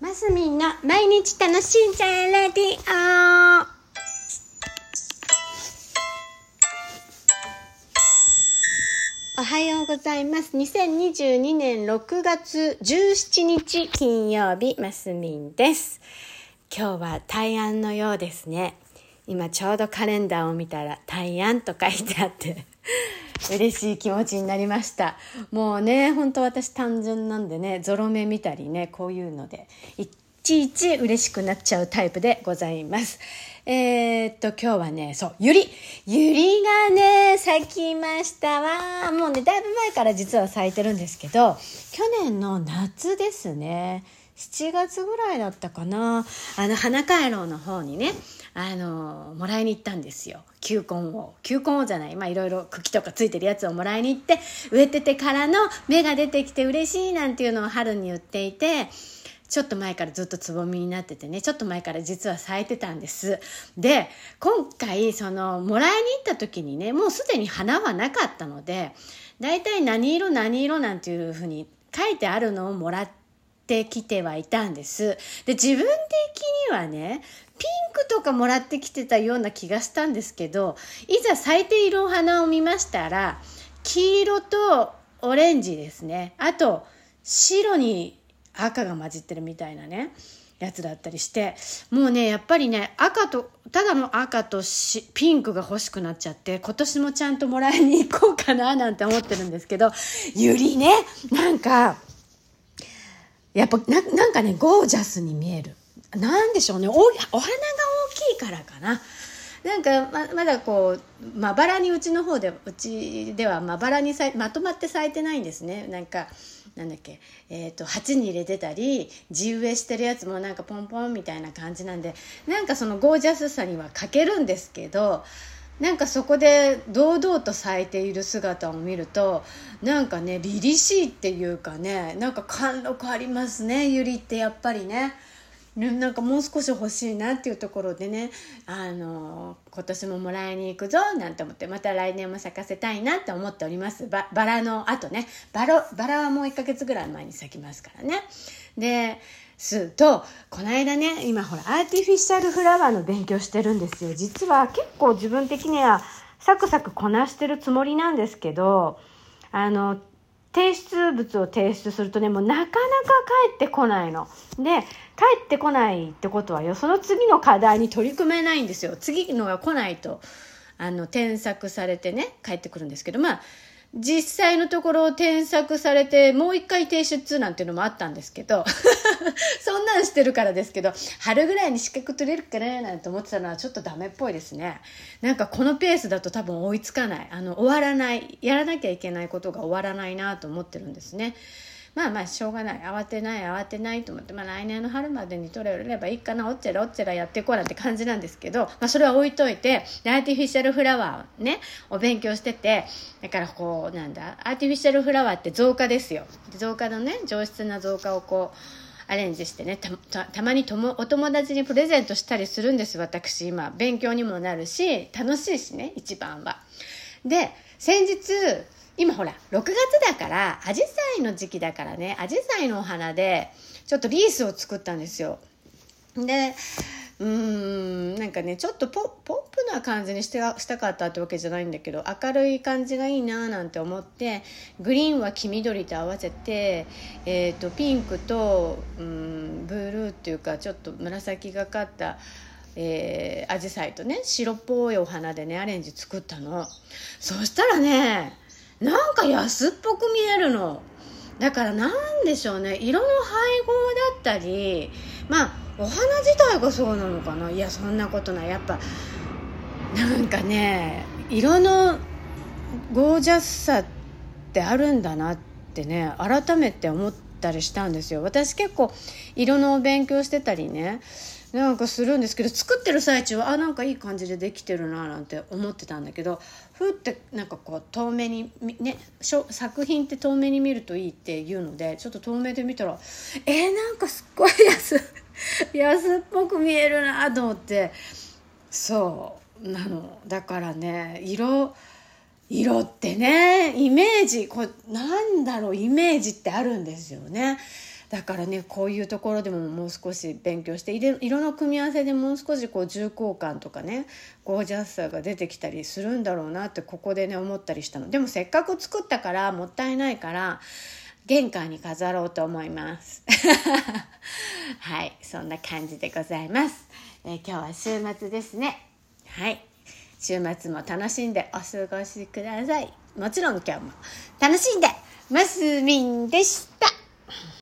マスミンの毎日楽しんじゃえレディオおはようございます。2022年6月17日金曜日、マスミンです。今日は大安のようですね。今ちょうどカレンダーを見たら大安と書いてあって嬉しい気持ちになりました。もうね本当私単純なんでねゾロ目見たりねこういうのでいちいち嬉しくなっちゃうタイプでございます。えー、っと今日はねそうゆりゆりがね咲きましたわ。もうねだいぶ前から実は咲いてるんですけど去年の夏ですね。7月ぐらいだったかな。あの花回廊の方にねあのもらいに行ったんですよ。球根を。球根をじゃない。まあいろいろ茎とかついてるやつをもらいに行って植えててからの芽が出てきて嬉しいなんていうのを春に言っていてちょっと前からずっとつぼみになっててねちょっと前から実は咲いてたんです。で今回そのもらいに行った時にねもうすでに花はなかったのでだいたい何色何色なんていうふうに書いてあるのをもらっててきてはいたんです。で自分的にはねピンクとかもらってきてたような気がしたんですけどいざ咲いているお花を見ましたら黄色とオレンジですね。あと白に赤が混じってるみたいなねやつだったりしてもうねやっぱりね赤とただの赤とピンクが欲しくなっちゃって今年もちゃんともらいに行こうかななんて思ってるんですけどゆりねなんかやっぱななんかねゴージャスに見える。なんでしょうね。おお花が大きいからかな。なんかままだこうまばらにうちの方でうちではまばらにさまとまって咲いてないんですね。なんかなんだっけ、えーと、鉢に入れてたり地植えしてるやつもなんかポンポンみたいな感じなんでなんかそのゴージャスさには欠けるんですけどなんかそこで堂々と咲いている姿を見るとなんかね凛々しいっていうかねなんか貫禄ありますねゆりってやっぱりね。なんかもう少し欲しいなっていうところでねあの今年ももらいに行くぞなんて思ってまた来年も咲かせたいなって思っております。ババラのあとね。バラバラはもう1ヶ月ぐらい前に咲きますからね。ですとこの間ね今ほらアーティフィシャルフラワーの勉強してるんですよ。実は結構自分的にはサクサクこなしてるつもりなんですけどあの提出物を提出するとねもうなかなか返ってこないの。で帰ってこないってことはよその次の課題に取り組めないんですよ次のが来ないとあの添削されてね帰ってくるんですけどまあ実際のところを添削されてもう一回提出なんていうのもあったんですけど そんなんしてるからですけど春ぐらいに資格取れるかななんて思ってたのはちょっとダメっぽいですね。なんかこのペースだと多分追いつかない。あの終わらない。やらなきゃいけないことが終わらないなと思ってるんですね。まあまあしょうがない。慌てない慌てないと思って、まあ、来年の春までに取れればいいかなおっちゃらおっちゃらやっていこうなんて感じなんですけど、まあ、それは置いといてアーティフィシャルフラワーねお勉強しててだからこうなんだアーティフィシャルフラワーって増加ですよ。増加のね上質な増加をこうアレンジしてねたたまにともお友達にプレゼントしたりするんです私。今勉強にもなるし楽しいしね一番は。で先日今ほら6月だからアジサイの時期だからね。アジサイのお花でちょっとリースを作ったんですよ。でうーんなんかねちょっとポポップな感じにしてしたかったってわけじゃないんだけど明るい感じがいいななんて思ってグリーンは黄緑と合わせて、えーと、ピンクとうんブルーっていうかちょっと紫がかったえー、アジサイとね白っぽいお花でねアレンジ作ったの。そしたらねなんか安っぽく見えるの。だからなんでしょうね。色の配合だったりまあお花自体がそうなのかな。いやそんなことない。やっぱなんかね色のゴージャスさってあるんだなってね改めて思ったりしたんですよ。私結構色の勉強してたりねなんかするんですけど作ってる最中はあなんかいい感じでできてるななんて思ってたんだけどふってなんかこう遠目にね作品って遠目に見るといいっていうのでちょっと遠目で見たらえー、なんかすっごい安 安っぽく見えるなと思ってそうなのだからね色色ってねイメージこれなんだろうイメージってあるんですよね。だからねこういうところでももう少し勉強して色の組み合わせでもう少しこう重厚感とかねゴージャスさが出てきたりするんだろうなってここでね思ったりしたの。でもせっかく作ったからもったいないから玄関に飾ろうと思います。はいそんな感じでございます、えー、今日は週末ですね。はい週末も楽しんでお過ごしください。もちろん今日も楽しんでマスミンでした。